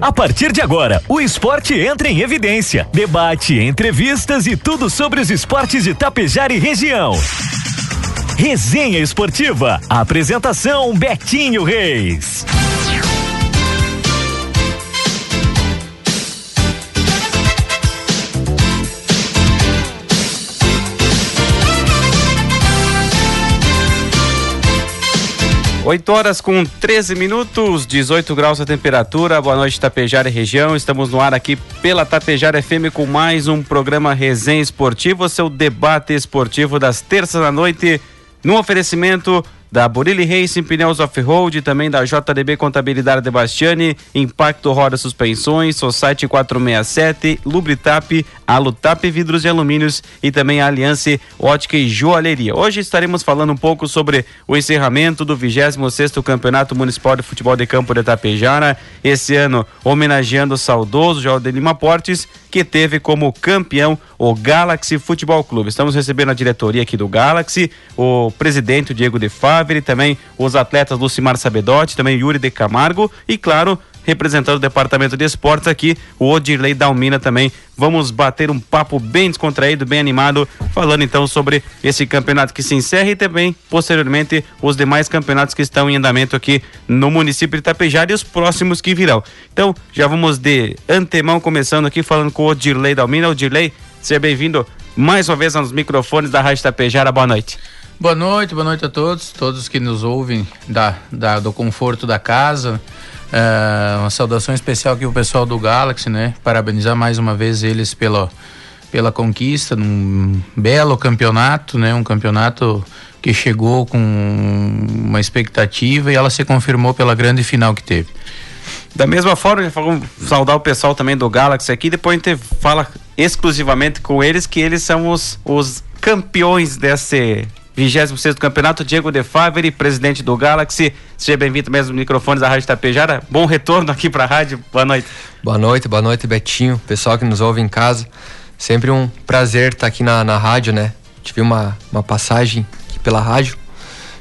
A partir de agora, o esporte entra em evidência. Debate, entrevistas e tudo sobre os esportes de Tapejar e região. Resenha Esportiva. Apresentação Betinho Reis. 8 horas com 13 minutos, 18 graus a temperatura. Boa noite, Tapejara e região. Estamos no ar aqui pela Tapejara FM com mais um programa Resenha Esportivo, seu debate esportivo das terças da noite, no oferecimento da Burilli Racing Pneus Off-Road, também da JDB Contabilidade de Bastiani, Impacto Roda Suspensões, Society 467, Lubritap, Alutap Vidros e Alumínios e também a Aliança Ótica e Joalheria. Hoje estaremos falando um pouco sobre o encerramento do 26º Campeonato Municipal de Futebol de Campo de Itapejara, esse ano homenageando o saudoso João Lima Portes, que teve como campeão o Galaxy Futebol Clube. Estamos recebendo a diretoria aqui do Galaxy, o presidente Diego De Favre, também os atletas Lucimar Sabedotti, também Yuri De Camargo e, claro, representando o departamento de esportes aqui, o Odirley Dalmina também. Vamos bater um papo bem descontraído, bem animado, falando então sobre esse campeonato que se encerra e também, posteriormente, os demais campeonatos que estão em andamento aqui no município de Itapejara e os próximos que virão. Então, já vamos de antemão começando aqui falando com o Odirley Dalmina. Odirley, seja bem-vindo mais uma vez aos microfones da Rádio Itapejara. Boa noite. Boa noite, boa noite a todos, todos que nos ouvem da, da do conforto da casa. Uh, uma saudação especial aqui o pessoal do Galaxy, né? Parabenizar mais uma vez eles pela, pela conquista num belo campeonato, né? Um campeonato que chegou com uma expectativa e ela se confirmou pela grande final que teve. Da mesma forma, falamos, saudar o pessoal também do Galaxy aqui, depois a gente fala exclusivamente com eles que eles são os, os campeões desse 26 do campeonato, Diego De Favre, presidente do Galaxy. Seja bem-vindo mesmo no microfones da Rádio Tapejara. Bom retorno aqui para a rádio. Boa noite. Boa noite, boa noite, Betinho, pessoal que nos ouve em casa. Sempre um prazer estar aqui na, na rádio, né? Tive uma, uma passagem aqui pela rádio.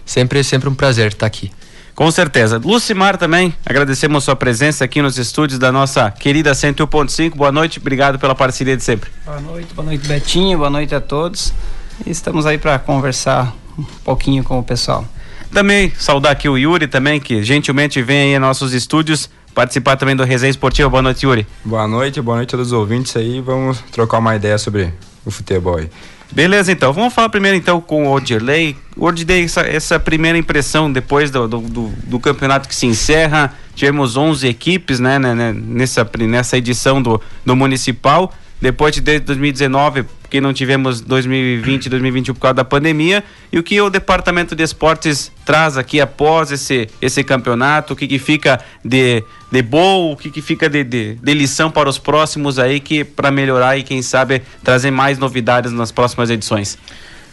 Sempre, sempre um prazer estar aqui. Com certeza. Lucimar também, agradecemos a sua presença aqui nos estúdios da nossa querida 101.5. Boa noite, obrigado pela parceria de sempre. Boa noite, boa noite, Betinho, boa noite a todos. E estamos aí para conversar um pouquinho com o pessoal. Também saudar aqui o Yuri também, que gentilmente vem aí em nossos estúdios participar também do Resenha Esportiva. Boa noite, Yuri. Boa noite, boa noite a todos os ouvintes aí. Vamos trocar uma ideia sobre o futebol aí. Beleza, então. Vamos falar primeiro então com o Odirley. Odirley, essa, essa primeira impressão depois do, do, do, do, campeonato que se encerra. Tivemos 11 equipes né, né, né, nessa, nessa edição do, do Municipal. Depois de 2019, porque não tivemos 2020 e 2021 por causa da pandemia, e o que o departamento de esportes traz aqui após esse, esse campeonato, o que, que fica de, de bom, o que, que fica de, de, de lição para os próximos aí, que para melhorar e quem sabe trazer mais novidades nas próximas edições.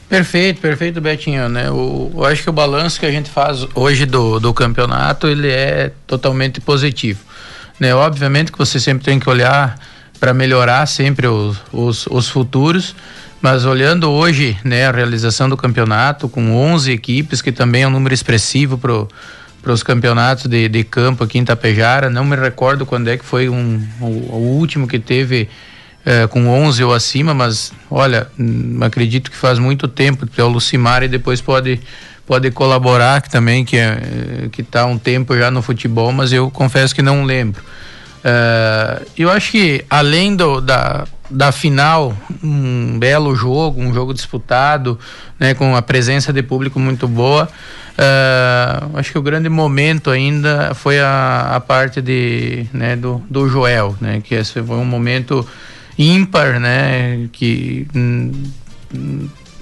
Perfeito, perfeito, Betinho, né? O, eu acho que o balanço que a gente faz hoje do, do campeonato, ele é totalmente positivo, né? Obviamente que você sempre tem que olhar para melhorar sempre os, os, os, futuros. Mas olhando hoje né, a realização do campeonato, com 11 equipes, que também é um número expressivo para os campeonatos de, de campo aqui em Tapejara, não me recordo quando é que foi um, o, o último que teve é, com 11 ou acima, mas olha, hum, acredito que faz muito tempo, é o Lucimar e depois pode pode colaborar que também que é, está um tempo já no futebol, mas eu confesso que não lembro. Uh, eu acho que além do, da, da final, um belo jogo, um jogo disputado, né, com a presença de público muito boa. Uh, acho que o grande momento ainda foi a, a parte de, né, do, do Joel, né, que esse foi um momento ímpar, né, que hum,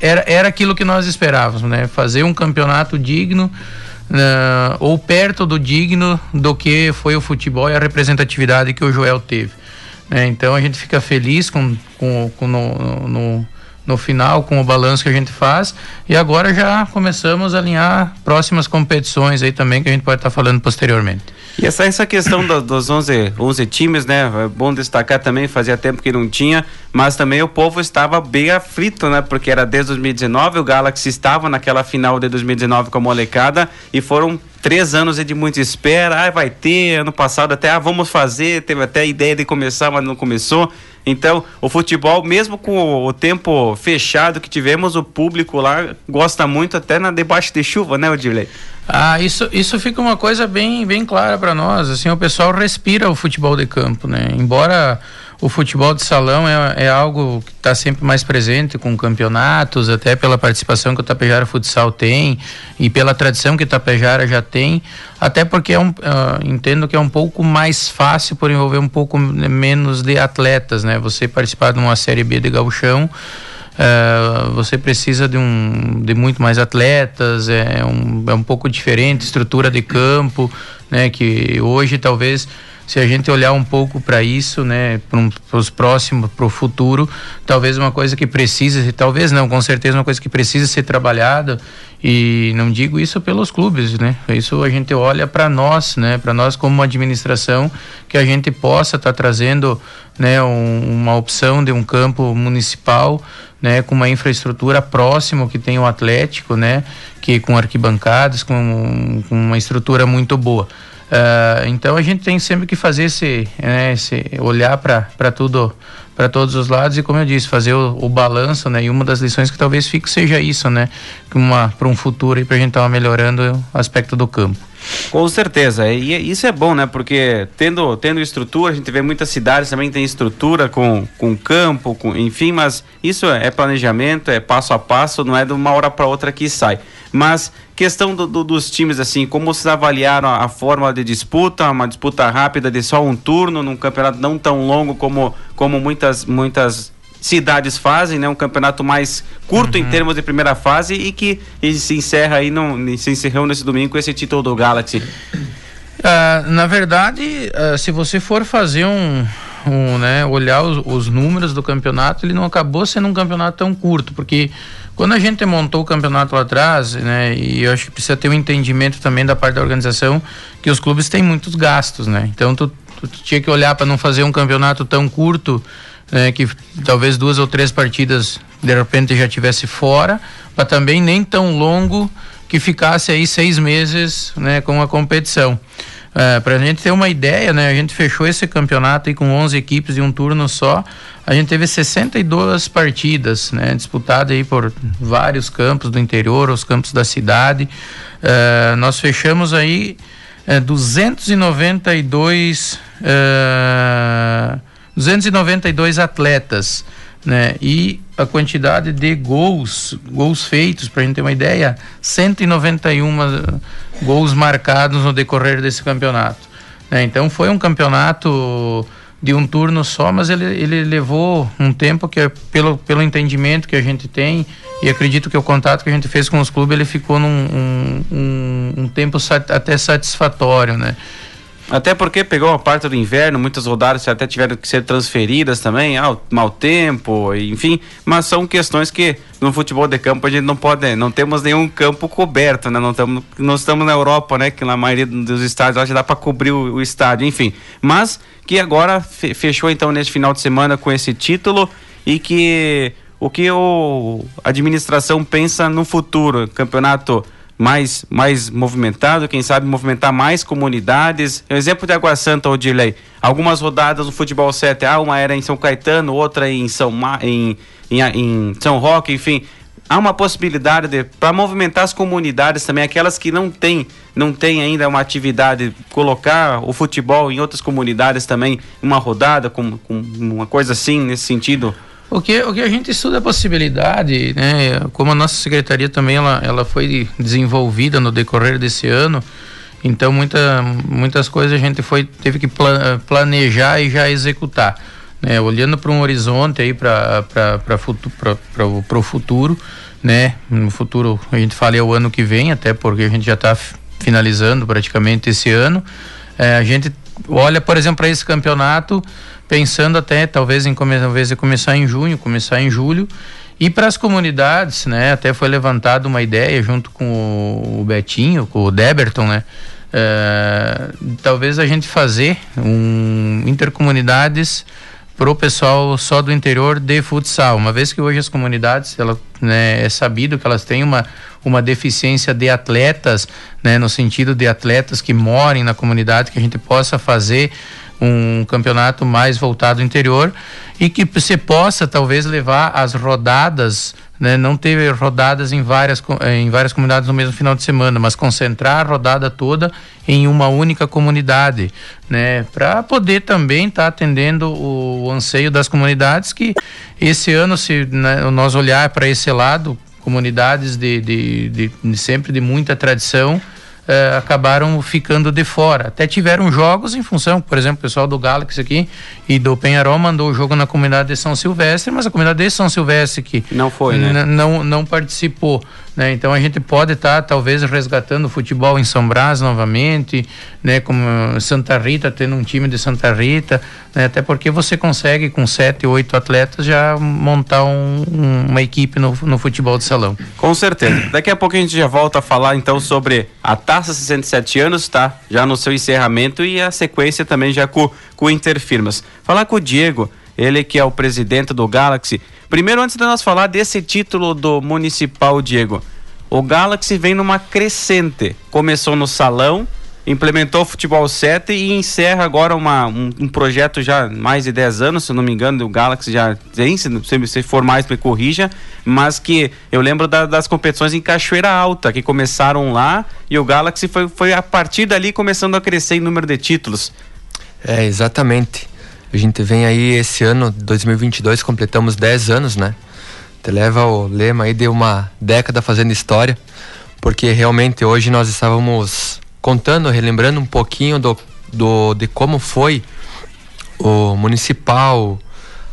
era, era aquilo que nós esperávamos, né, fazer um campeonato digno uh, ou perto do digno do que foi o futebol e a representatividade que o Joel teve. Né? Então a gente fica feliz com, com, com no, no, no, final, com o balanço que a gente faz. E agora já começamos a alinhar próximas competições aí também, que a gente pode estar falando posteriormente. E essa, essa questão do, dos 11, 11 times, né? É bom destacar também, fazia tempo que não tinha, mas também o povo estava bem aflito, né? Porque era desde 2019, o Galaxy estava naquela final de 2019 com a molecada e foram três anos é de muita espera, ah, vai ter, ano passado até, ah, vamos fazer, teve até a ideia de começar, mas não começou. Então, o futebol, mesmo com o tempo fechado que tivemos, o público lá gosta muito, até na debaixo de chuva, né, Odilei? Ah, isso, isso fica uma coisa bem, bem clara para nós. Assim, o pessoal respira o futebol de campo, né? Embora o futebol de salão é, é algo que está sempre mais presente com campeonatos, até pela participação que o Tapejara Futsal tem e pela tradição que o Tapejara já tem, até porque é um, uh, entendo que é um pouco mais fácil por envolver um pouco menos de atletas, né? Você participar de uma Série B de gauchão, Uh, você precisa de, um, de muito mais atletas, é um, é um pouco diferente, estrutura de campo, né? Que hoje talvez se a gente olhar um pouco para isso, né, para os próximos, para o futuro, talvez uma coisa que precisa, talvez não, com certeza uma coisa que precisa ser trabalhada e não digo isso pelos clubes, né? Isso a gente olha para nós, né? Para nós como administração que a gente possa estar tá trazendo, né, um, uma opção de um campo municipal, né, com uma infraestrutura próxima que tem o Atlético, né, que com arquibancadas, com, com uma estrutura muito boa. Uh, então a gente tem sempre que fazer esse, né, esse olhar para tudo, para todos os lados e como eu disse, fazer o, o, balanço, né? E uma das lições que talvez fique seja isso, né? Para um futuro para a gente estar tá melhorando o aspecto do campo. Com certeza, e isso é bom, né? Porque tendo, tendo estrutura, a gente vê muitas cidades também tem estrutura com, com campo, com, enfim, mas isso é planejamento, é passo a passo, não é de uma hora para outra que sai. Mas questão do, do, dos times, assim, como vocês avaliaram a, a, forma de disputa, uma disputa rápida de só um turno, num campeonato não tão longo como, como muitas, muitas cidades fazem, né? Um campeonato mais curto uhum. em termos de primeira fase e que e se encerra aí, no, se encerrou nesse domingo com esse título do Galaxy. Uh, na verdade, uh, se você for fazer um, um né, olhar os, os, números do campeonato, ele não acabou sendo um campeonato tão curto, porque quando a gente montou o campeonato lá atrás, né, e eu acho que precisa ter um entendimento também da parte da organização, que os clubes têm muitos gastos, né? Então tu, tu, tu tinha que olhar para não fazer um campeonato tão curto, né, que talvez duas ou três partidas de repente já tivesse fora, mas também nem tão longo que ficasse aí seis meses, né, com a competição. É, para a gente ter uma ideia, né, a gente fechou esse campeonato aí com 11 equipes e um turno só. A gente teve 62 partidas, né, disputadas aí por vários campos do interior, os campos da cidade. É, nós fechamos aí é, 292 é, 292 atletas, né? E a quantidade de gols, gols feitos, para a gente ter uma ideia, 191 gols marcados no decorrer desse campeonato. Né? Então foi um campeonato de um turno só, mas ele, ele levou um tempo que, pelo, pelo entendimento que a gente tem, e acredito que o contato que a gente fez com os clubes, ele ficou num um, um, um tempo sat, até satisfatório, né? Até porque pegou uma parte do inverno, muitas rodadas até tiveram que ser transferidas também, ah, mau tempo, enfim, mas são questões que no futebol de campo a gente não pode, não temos nenhum campo coberto, né? Não estamos, não estamos na Europa, né? Que na maioria dos estádios já dá para cobrir o, o, estádio, enfim. Mas que agora fechou então neste final de semana com esse título e que o que o, a administração pensa no futuro, campeonato mais, mais movimentado, quem sabe movimentar mais comunidades. Um exemplo de Água Santa, Odilei. Algumas rodadas no futebol 7, ah, uma era em São Caetano, outra em São, Ma, em, em, em São Roque, enfim. Há uma possibilidade para movimentar as comunidades também, aquelas que não têm não tem ainda uma atividade, colocar o futebol em outras comunidades também, uma rodada, com, com uma coisa assim, nesse sentido. O que, o que a gente estuda a possibilidade, né, como a nossa secretaria também ela, ela foi desenvolvida no decorrer desse ano, então muita, muitas coisas a gente foi teve que planejar e já executar. Né, olhando para um horizonte aí para o futuro, né? No futuro a gente fala é o ano que vem, até porque a gente já está finalizando praticamente esse ano. É, a gente olha, por exemplo, para esse campeonato pensando até talvez em talvez começar em junho, começar em julho. E para as comunidades, né, até foi levantada uma ideia junto com o Betinho, com o Deberton, né, é, talvez a gente fazer um intercomunidades para o pessoal só do interior de futsal, uma vez que hoje as comunidades, ela, né, é sabido que elas têm uma, uma deficiência de atletas, né, no sentido de atletas que morem na comunidade, que a gente possa fazer um campeonato mais voltado ao interior e que você possa talvez levar as rodadas né, não ter rodadas em várias, em várias comunidades no mesmo final de semana, mas concentrar a rodada toda em uma única comunidade, né, para poder também estar tá atendendo o anseio das comunidades que esse ano, se né, nós olhar para esse lado, comunidades de, de, de, de sempre de muita tradição, uh, acabaram ficando de fora. Até tiveram jogos em função, por exemplo, o pessoal do Galaxy aqui e do Penharol mandou o jogo na comunidade de São Silvestre, mas a comunidade de São Silvestre que não foi, né? não não participou, né? Então a gente pode estar tá, talvez resgatando o futebol em São Brás novamente, né? Como Santa Rita tendo um time de Santa Rita, né? até porque você consegue com sete, oito atletas já montar um, um, uma equipe no, no futebol de salão. Com certeza. Daqui a pouco a gente já volta a falar então sobre a Taça 67 anos, tá? Já no seu encerramento e a sequência também já com, com o Interfirmas. Falar com o Diego, ele que é o presidente do Galaxy. Primeiro, antes de nós falar desse título do Municipal, Diego, o Galaxy vem numa crescente. Começou no salão, implementou o futebol 7 e encerra agora uma, um, um, projeto já mais de 10 anos, se não me engano, o Galaxy já tem, se, se for mais me corrija, mas que eu lembro da, das competições em Cachoeira Alta, que começaram lá e o Galaxy foi, foi a partir dali começando a crescer em número de títulos. É, exatamente. A gente vem aí esse ano, 2022, completamos 10 anos, né? Te leva o lema aí de uma década fazendo história, porque realmente hoje nós estávamos contando, relembrando um pouquinho do, do, de como foi o municipal,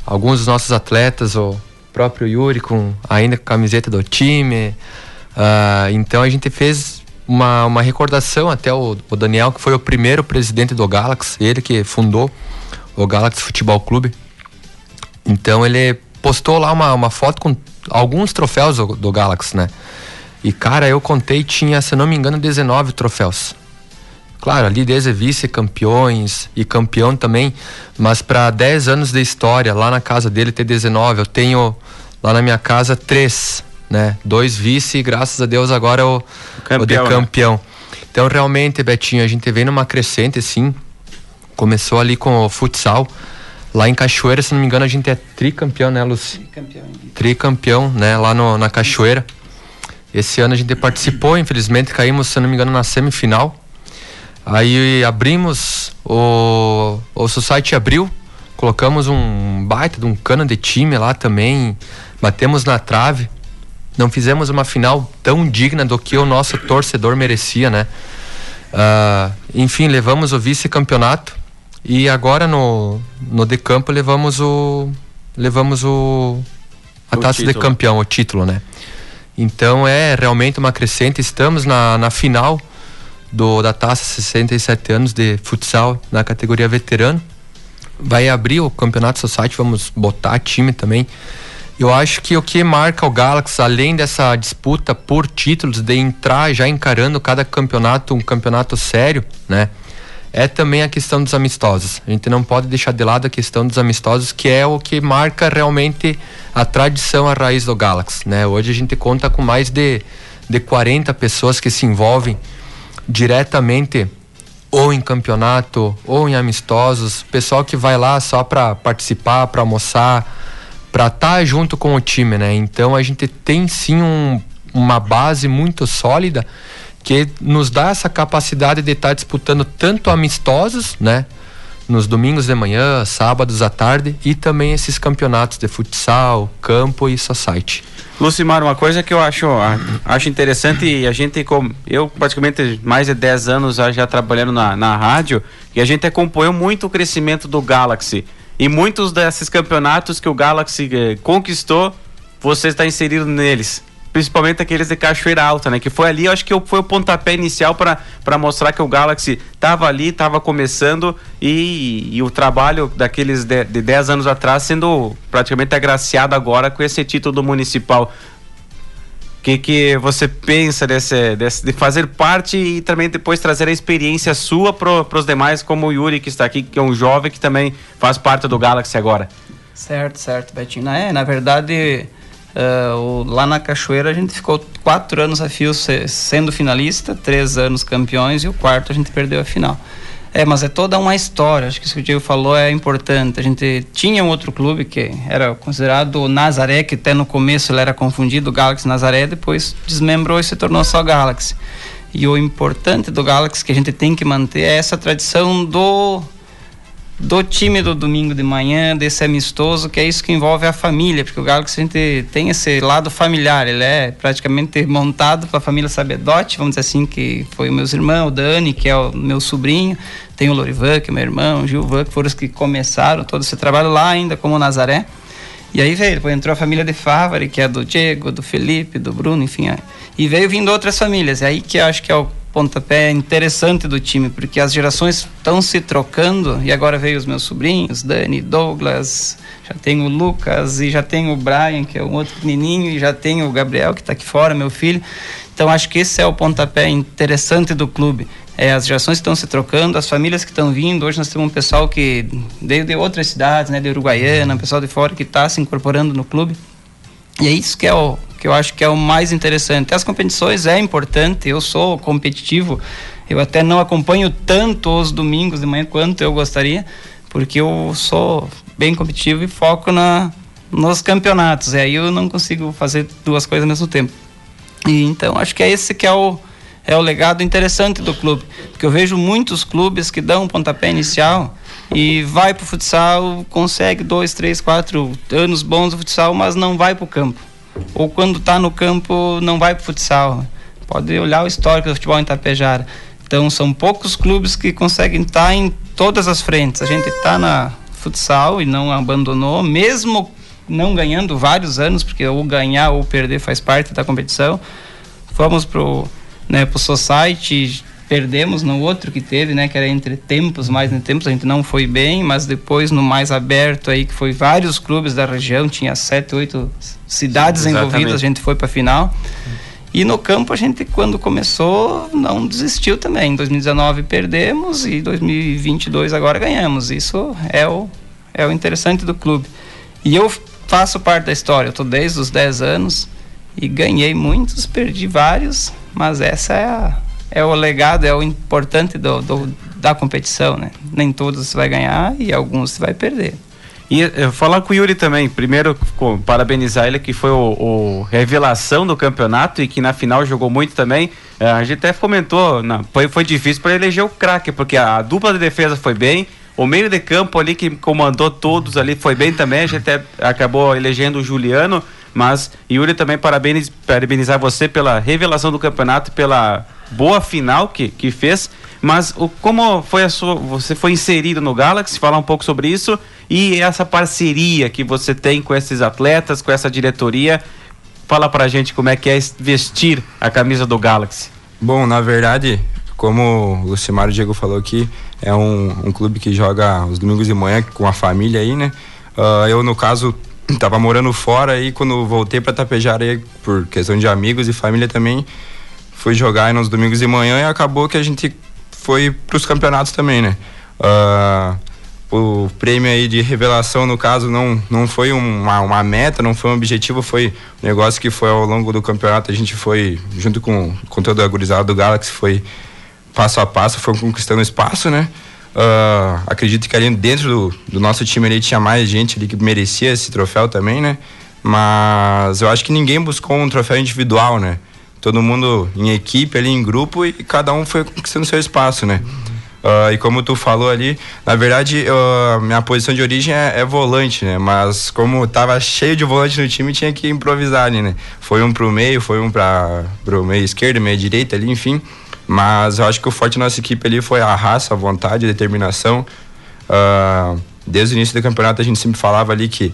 alguns dos nossos atletas, o próprio Yuri com ainda com a camiseta do time. Uh, então a gente fez uma, uma recordação até o, o, Daniel, que foi o primeiro presidente do Galaxy, ele que fundou o Galaxy Futebol Clube. Então ele postou lá uma, uma foto com alguns troféus do, do Galaxy, né? E cara, eu contei, tinha, se não me engano, 19 troféus. Claro, ali desde vice-campeões e campeão também, mas para 10 anos de história, lá na casa dele ter 19, eu tenho lá na minha casa três, né? Dois vice e graças a Deus agora o, campeão, né? campeão. Né? Então realmente, Betinho, a gente vem numa crescente assim. Começou ali com o futsal. Lá em Cachoeira, se não me engano, a gente é tricampeão, né, Luci? Tricampeão. Tricampeão, né, lá no, na Cachoeira. Esse ano a gente participou, infelizmente caímos, se não me engano, na semifinal Aí abrimos o, o Society abriu, colocamos um baita de um cano de time lá também, batemos na trave. Não fizemos uma final tão digna do que o nosso torcedor merecia, né? Uh, enfim, levamos o vice-campeonato e agora no, no de campo levamos o levamos o a o taça título. de campeão, o título, né? Então é realmente uma crescente. Estamos na, na final do, da taça 67 anos de futsal na categoria veterano. Vai abrir o campeonato society, vamos botar time também. Eu acho que o que marca o Galaxy, além dessa disputa por títulos, de entrar já encarando cada campeonato um campeonato sério, né? É também a questão dos amistosos. A gente não pode deixar de lado a questão dos amistosos, que é o que marca realmente a tradição, a raiz do Galaxy, né? Hoje a gente conta com mais de, de 40 pessoas que se envolvem diretamente ou em campeonato ou em amistosos, pessoal que vai lá só para participar, para almoçar, para estar tá junto com o time, né? Então a gente tem sim um, uma base muito sólida que nos dá essa capacidade de estar tá disputando tanto amistosos, né? Nos domingos de manhã, sábados à tarde e também esses campeonatos de futsal, campo e society. Lucimar, uma coisa que eu acho, acho interessante e a gente, eu praticamente mais de 10 anos já, trabalhando na, na rádio, e a gente acompanhou muito o crescimento do Galaxy. E muitos desses campeonatos que o Galaxy eh, conquistou, você está inserido neles principalmente aqueles de Cachoeira Alta, né? Que foi ali, acho que foi o pontapé inicial para mostrar que o Galaxy estava ali, estava começando e, e, o trabalho daqueles de, 10 anos atrás sendo praticamente agraciado agora com esse título municipal. O que, que você pensa desse, desse, de fazer parte e também depois trazer a experiência sua para os demais, como o Yuri, que está aqui, que é um jovem que também faz parte do Galaxy agora? Certo, certo, Betinho. É, na verdade, Uh, lá na Cachoeira a gente ficou quatro anos a fio sendo finalista, três anos campeões e o quarto a gente perdeu a final. É, mas é toda uma história. Acho que isso que o Diego falou é importante. A gente tinha um outro clube que era considerado o Nazaré, que até no começo ele era confundido, Galaxy Nazaré, depois desmembrou e se tornou só Galaxy. E o importante do Galaxy que a gente tem que manter é essa tradição do do time do domingo de manhã, desse amistoso, que é isso que envolve a família, porque o Galaxy a gente tem esse lado familiar, ele é praticamente montado para a família Sabedote, vamos dizer assim, que foi meus irmãos, o Dani, que é o meu sobrinho, tem o Lorivan, que é meu irmão, o Gilvan, que foram os que começaram todo esse trabalho lá ainda como Nazaré. E aí veio, depois entrou a família de Favari, que é do Diego, do Felipe, do Bruno, enfim. E veio vindo outras famílias. É aí que eu acho que é o pontapé interessante do time, porque as gerações estão se trocando e agora veio os meus sobrinhos, Dani, Douglas, já tem o Lucas e já tem o Brian, que é um outro pequenininho, e já tem o Gabriel, que está aqui fora, meu filho. Então acho que esse é o pontapé interessante do clube. É, as gerações estão se trocando, as famílias que estão vindo. Hoje nós temos um pessoal que veio de outras cidades, né, de Uruguaiana, pessoal de fora que está se incorporando no clube. E é isso que é o eu acho que é o mais interessante. As competições é importante, eu sou competitivo, eu até não acompanho tanto os domingos de manhã quanto eu gostaria, porque eu sou bem competitivo e foco na, nos campeonatos, e aí eu não consigo fazer duas coisas ao mesmo tempo. E então acho que é esse que é o é o legado interessante do clube, porque eu vejo muitos clubes que dão um pontapé inicial e vai para o futsal, consegue dois, três, quatro anos bons no futsal, mas não vai para o campo ou quando está no campo não vai para futsal. Pode olhar o histórico do futebol em Tapejara. Então são poucos clubes que conseguem estar tá em todas as frentes. A gente está na futsal e não abandonou, mesmo não ganhando vários anos, porque ou ganhar ou perder faz parte da competição. Fomos pro, né, pro Society, perdemos no outro que teve, né, que era entre tempos, mais entre tempos, a gente não foi bem, mas depois no mais aberto aí, que foi vários clubes da região, tinha sete, oito cidades Sim, envolvidas, a gente foi para final. E no campo a gente, quando começou, não desistiu também. Em 2019 perdemos e 2022 agora ganhamos. Isso é o, é o interessante do clube. E eu faço parte da história, eu estou desde os 10 anos e ganhei muitos, perdi vários, mas essa é a, é o legado, é o importante do, do, da competição, né? Nem todos vai ganhar e alguns vai perder. E uh, falar com o Yuri também, primeiro parabenizar ele que foi o, o, revelação do campeonato e que na final jogou muito também. Uh, a gente até comentou, na, foi, foi difícil para eleger o craque, porque a, a, dupla de defesa foi bem, o meio de campo ali que comandou todos ali foi bem também, a gente até acabou elegendo o Juliano, mas Yuri também parabeniz, parabenizar você pela revelação do campeonato, pela boa final que, que fez, mas o, como foi a sua, você foi inserido no Galaxy, falar um pouco sobre isso e essa parceria que você tem com esses atletas, com essa diretoria, fala pra gente como é que é vestir a camisa do Galaxy. Bom, na verdade, como o Lucimário Diego falou aqui, é um, um clube que joga os domingos de manhã com a família aí, né? Uh, eu, no caso, tava morando fora e quando voltei para Tapejara por questão de amigos e família também, fui jogar nos domingos de manhã e acabou que a gente foi para os campeonatos também, né? Uh, o prêmio aí de revelação, no caso, não, não foi uma, uma meta, não foi um objetivo, foi um negócio que foi ao longo do campeonato, a gente foi, junto com, com toda a gurizada do Galaxy, foi passo a passo, foi conquistando espaço, né? Uh, acredito que ali dentro do, do nosso time ali tinha mais gente ali que merecia esse troféu também, né? Mas eu acho que ninguém buscou um troféu individual, né? todo mundo em equipe ali, em grupo e cada um foi conquistando seu espaço, né? Uh, e como tu falou ali, na verdade, uh, minha posição de origem é, é, volante, né? Mas como tava cheio de volante no time, tinha que improvisar ali, né? Foi um pro meio, foi um para pro meio esquerdo, meio direita ali, enfim. Mas eu acho que o forte da nossa equipe ali foi a raça, a vontade, a determinação. Uh, desde o início do campeonato a gente sempre falava ali que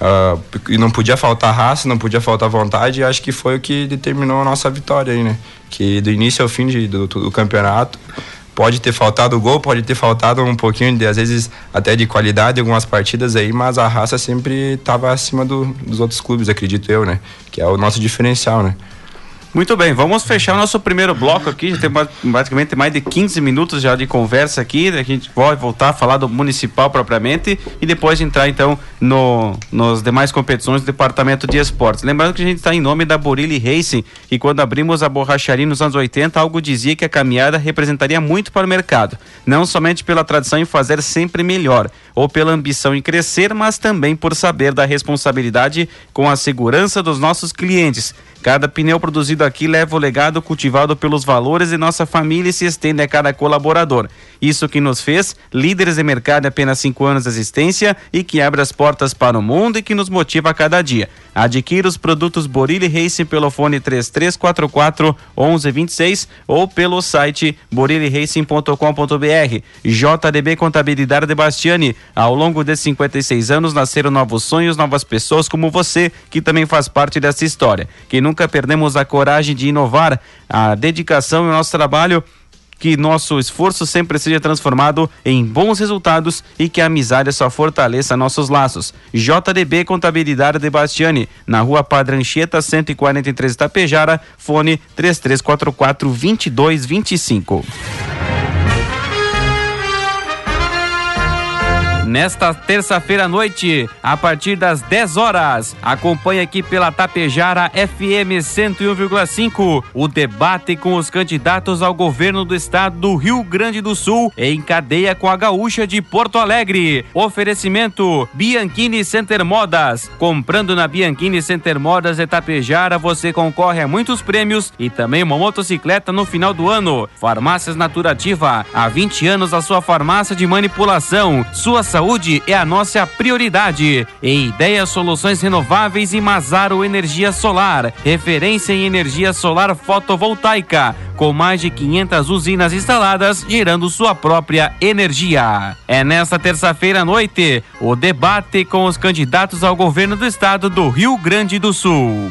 Uh, não podia faltar raça, não podia faltar vontade, e acho que foi o que determinou a nossa vitória aí, né? Que do início ao fim de, do, do, campeonato pode ter faltado gol, pode ter faltado um pouquinho, de, às vezes até de qualidade em algumas partidas aí, mas a raça sempre estava acima do, dos outros clubes, acredito eu, né? Que é o nosso diferencial, né? Muito bem, vamos fechar o nosso primeiro bloco aqui. Já tem basicamente mais de 15 minutos já de conversa aqui. A gente vai voltar a falar do municipal propriamente e depois entrar então no, nos demais competições do departamento de esportes. Lembrando que a gente está em nome da Borilli Racing e quando abrimos a borracharia nos anos 80, algo dizia que a caminhada representaria muito para o mercado. Não somente pela tradição em fazer sempre melhor ou pela ambição em crescer, mas também por saber da responsabilidade com a segurança dos nossos clientes. Cada pneu produzido aqui leva o legado cultivado pelos valores de nossa família e se estende a cada colaborador. Isso que nos fez líderes de mercado em apenas cinco anos de existência e que abre as portas para o mundo e que nos motiva a cada dia. Adquira os produtos Borilli Racing pelo fone 3344 1126 ou pelo site boriliracing.com.br. JDB Contabilidade de Bastiani. Ao longo de 56 anos nasceram novos sonhos, novas pessoas como você, que também faz parte dessa história. Que nunca perdemos a coragem de inovar, a dedicação e o nosso trabalho que nosso esforço sempre seja transformado em bons resultados e que a amizade só fortaleça nossos laços. JDB Contabilidade de Bastiani, na rua Padre Anchieta, 143 Itapejara, fone 3344 2225. Nesta terça-feira à noite, a partir das 10 horas. Acompanhe aqui pela Tapejara FM 101,5 o debate com os candidatos ao governo do estado do Rio Grande do Sul em cadeia com a Gaúcha de Porto Alegre. Oferecimento Bianchini Center Modas. Comprando na Bianchini Center Modas de Tapejara, você concorre a muitos prêmios e também uma motocicleta no final do ano. Farmácias Naturativa, há 20 anos a sua farmácia de manipulação. Sua saúde saúde é a nossa prioridade. E Ideia Soluções Renováveis e Mazaro Energia Solar, referência em energia solar fotovoltaica, com mais de 500 usinas instaladas, gerando sua própria energia. É nesta terça-feira à noite o debate com os candidatos ao governo do estado do Rio Grande do Sul.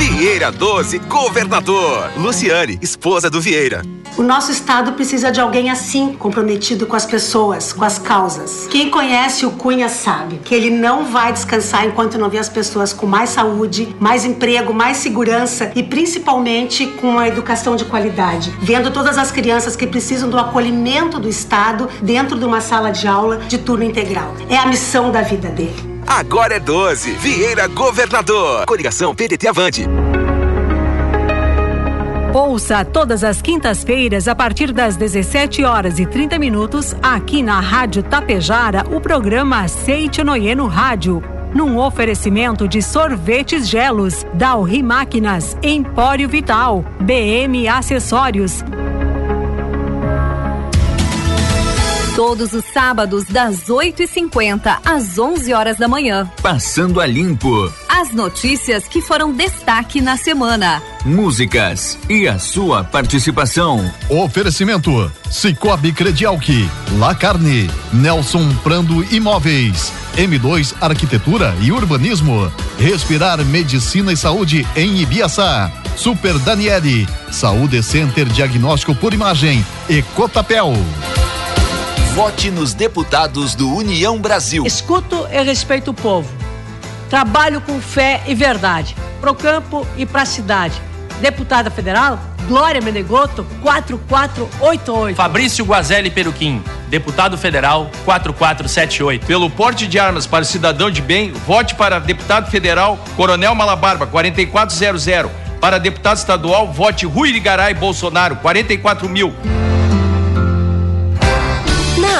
Vieira 12, governador. Luciane, esposa do Vieira. O nosso estado precisa de alguém assim, comprometido com as pessoas, com as causas. Quem conhece o Cunha sabe que ele não vai descansar enquanto não vê as pessoas com mais saúde, mais emprego, mais segurança e principalmente com a educação de qualidade. Vendo todas as crianças que precisam do acolhimento do Estado dentro de uma sala de aula de turno integral. É a missão da vida dele. Agora é 12. Vieira Governador. Coligação PDT Avante. Ouça todas as quintas-feiras, a partir das 17 horas e 30 minutos, aqui na Rádio Tapejara, o programa Aceite Rádio. Num oferecimento de sorvetes gelos, Dalri Máquinas, Empório Vital, BM Acessórios, Todos os sábados, das 8h50 às 11 horas da manhã. Passando a limpo. As notícias que foram destaque na semana. Músicas e a sua participação. Oferecimento: Cicobi Credialc, La Carne, Nelson Prando Imóveis, M2 Arquitetura e Urbanismo, Respirar Medicina e Saúde em Ibiaçá. Super Daniele, Saúde Center Diagnóstico por Imagem e Cotapel. Vote nos deputados do União Brasil. Escuto e respeito o povo. Trabalho com fé e verdade. Pro campo e pra cidade. Deputada federal, Glória Menegoto, 4488. Fabrício Guazelli Peruquim, deputado federal, 4478. Pelo porte de armas para cidadão de bem, vote para deputado federal Coronel Malabarba, 4400. Para deputado estadual, vote Rui Ligaray Bolsonaro, 44 mil.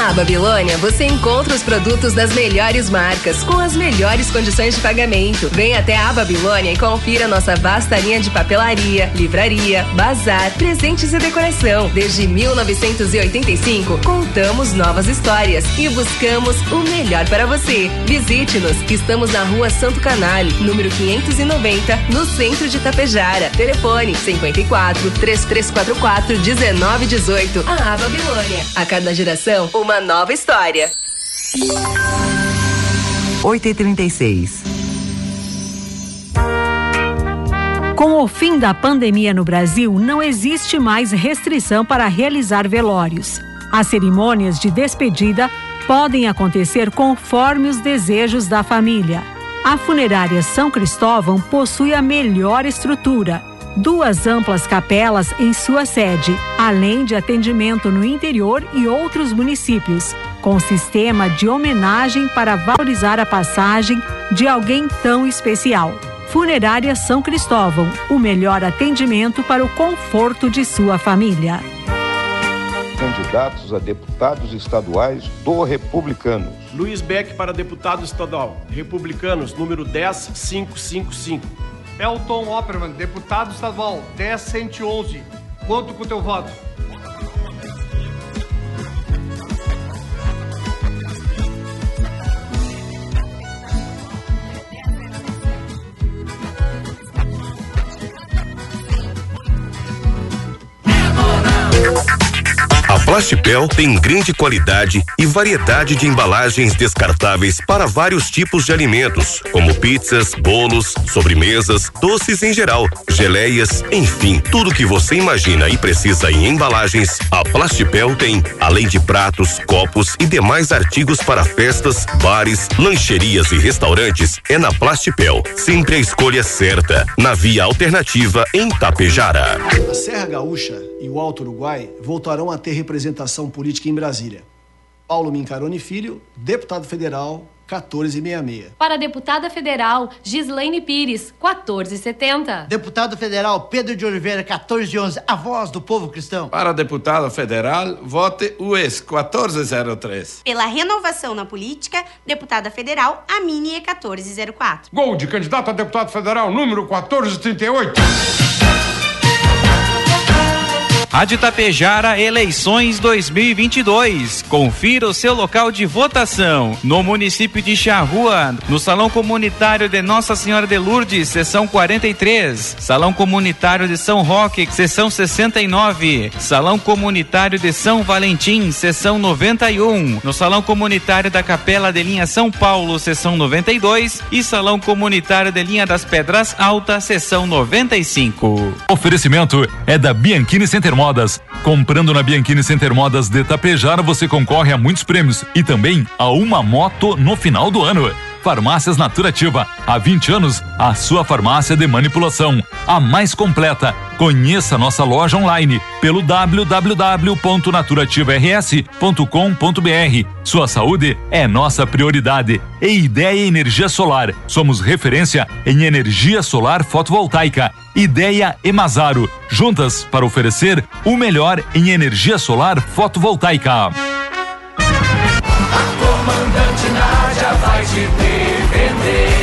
Na Babilônia você encontra os produtos das melhores marcas com as melhores condições de pagamento. Venha até a Babilônia e confira nossa vasta linha de papelaria, livraria, bazar, presentes e decoração. Desde 1985 contamos novas histórias e buscamos o melhor para você. Visite-nos. Estamos na Rua Santo Canário, número 590, no centro de Tapejara. Telefone 54 3344 1918. A Babilônia. A cada geração, uma nova história. 8 e 36 Com o fim da pandemia no Brasil, não existe mais restrição para realizar velórios. As cerimônias de despedida podem acontecer conforme os desejos da família. A funerária São Cristóvão possui a melhor estrutura, duas amplas capelas em sua sede, além de atendimento no interior e outros municípios, com sistema de homenagem para valorizar a passagem de alguém tão especial. Funerária São Cristóvão, o melhor atendimento para o conforto de sua família. Candidatos a deputados estaduais do Republicanos. Luiz Beck para deputado estadual. Republicanos, número 10555. Elton Opperman, deputado estadual, 10111. Conto com o teu voto. Plastipel tem grande qualidade e variedade de embalagens descartáveis para vários tipos de alimentos, como pizzas, bolos, sobremesas, doces em geral, geleias, enfim, tudo que você imagina e precisa em embalagens, a Plastipel tem, além de pratos, copos e demais artigos para festas, bares, lancherias e restaurantes, é na Plastipel. Sempre a escolha certa, na via alternativa em Tapejara. A Serra Gaúcha e o Alto Uruguai voltarão a ter representação política em Brasília. Paulo Mincarone Filho, deputado federal, 1466. Para a deputada federal Gislaine Pires, 1470. Deputado federal Pedro de Oliveira, 1411, a voz do povo cristão. Para deputado federal, vote US 1403. Pela renovação na política, deputada federal Amine 1404. Gol de candidato a deputado federal número 1438. Rádio Tapejara Eleições 2022. Confira o seu local de votação. No município de Charrua, no Salão Comunitário de Nossa Senhora de Lourdes, seção 43, Salão Comunitário de São Roque, seção 69, Salão Comunitário de São Valentim, seção 91, no Salão Comunitário da Capela de Linha São Paulo, seção 92 e Salão Comunitário de Linha das Pedras Altas, seção 95. Oferecimento é da Bianchini Center Comprando na Bianchini Center Modas de Tapejara, você concorre a muitos prêmios e também a uma moto no final do ano. Farmácias Naturativa. Há 20 anos, a sua farmácia de manipulação. A mais completa. Conheça nossa loja online pelo www.naturativaRS.com.br. Sua saúde é nossa prioridade. E Ideia Energia Solar. Somos referência em energia solar fotovoltaica. Ideia Emazaro. Juntas para oferecer o melhor em energia solar fotovoltaica. vai te defender.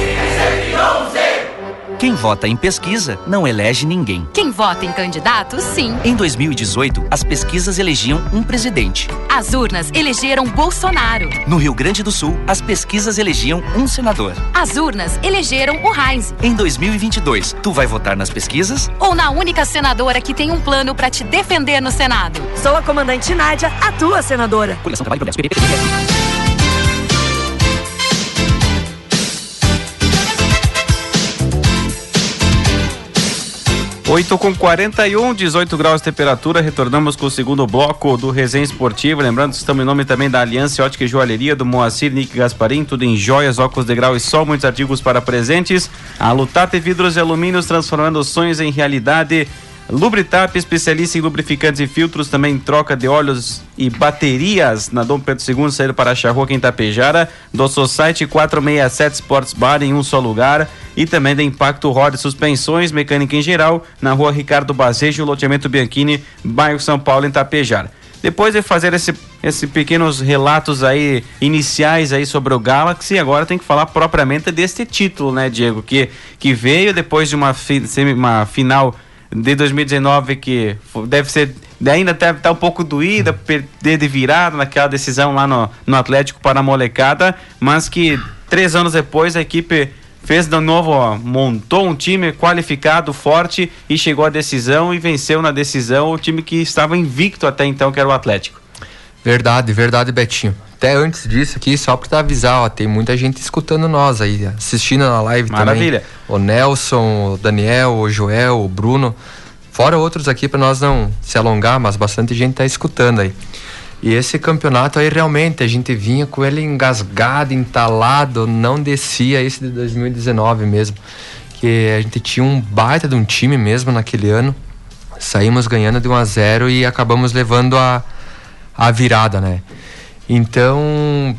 Quem vota em pesquisa não elege ninguém. Quem vota em candidato, sim. Em 2018, as pesquisas elegiam um presidente. As urnas elegeram Bolsonaro. No Rio Grande do Sul, as pesquisas elegiam um senador. As urnas elegeram o Heinz. Em 2022, tu vai votar nas pesquisas? Ou na única senadora que tem um plano para te defender no Senado? Sou a comandante Nádia, a tua senadora. Coleção Trabalho Progresso, 8 com 41, 18 graus de temperatura. Retornamos com o segundo bloco do Resenha Esportiva. Lembrando que estamos em nome também da Aliança Ótica e Joalheria, do Moacir Nick Gasparim. Tudo em joias, óculos de grau e sol. Muitos artigos para presentes. A Lutate Vidros e Alumínios transformando sonhos em realidade. Lubritap, especialista em lubrificantes e filtros, também troca de óleos e baterias. Na Dom Pedro II, saída para a Charrua, em Tapejara, do Society 467 Sports Bar em um só lugar. E também da Impacto Roda Suspensões, mecânica em geral, na rua Ricardo Bazejo, loteamento Bianchini, bairro São Paulo, em Tapejara. Depois de fazer esse esses pequenos relatos aí iniciais aí sobre o Galaxy, agora tem que falar propriamente deste título, né, Diego, que que veio depois de uma, fi, uma final de 2019 que deve ser ainda deve estar tá um pouco doída perder de virada naquela decisão lá no, no Atlético para a molecada, mas que três anos depois a equipe fez de novo, ó, montou um time qualificado, forte e chegou à decisão e venceu na decisão o time que estava invicto até então, que era o Atlético. Verdade, verdade, Betinho. Até antes disso aqui, só para avisar, ó, tem muita gente escutando nós aí, assistindo na live Maravilha. também. O Nelson, o Daniel, o Joel, o Bruno. Fora outros aqui para nós não se alongar, mas bastante gente tá escutando aí. E esse campeonato aí realmente a gente vinha com ele engasgado, entalado, não descia esse de 2019 mesmo. Que a gente tinha um baita de um time mesmo naquele ano. Saímos ganhando de 1 a 0 e acabamos levando a, a virada, né? Então,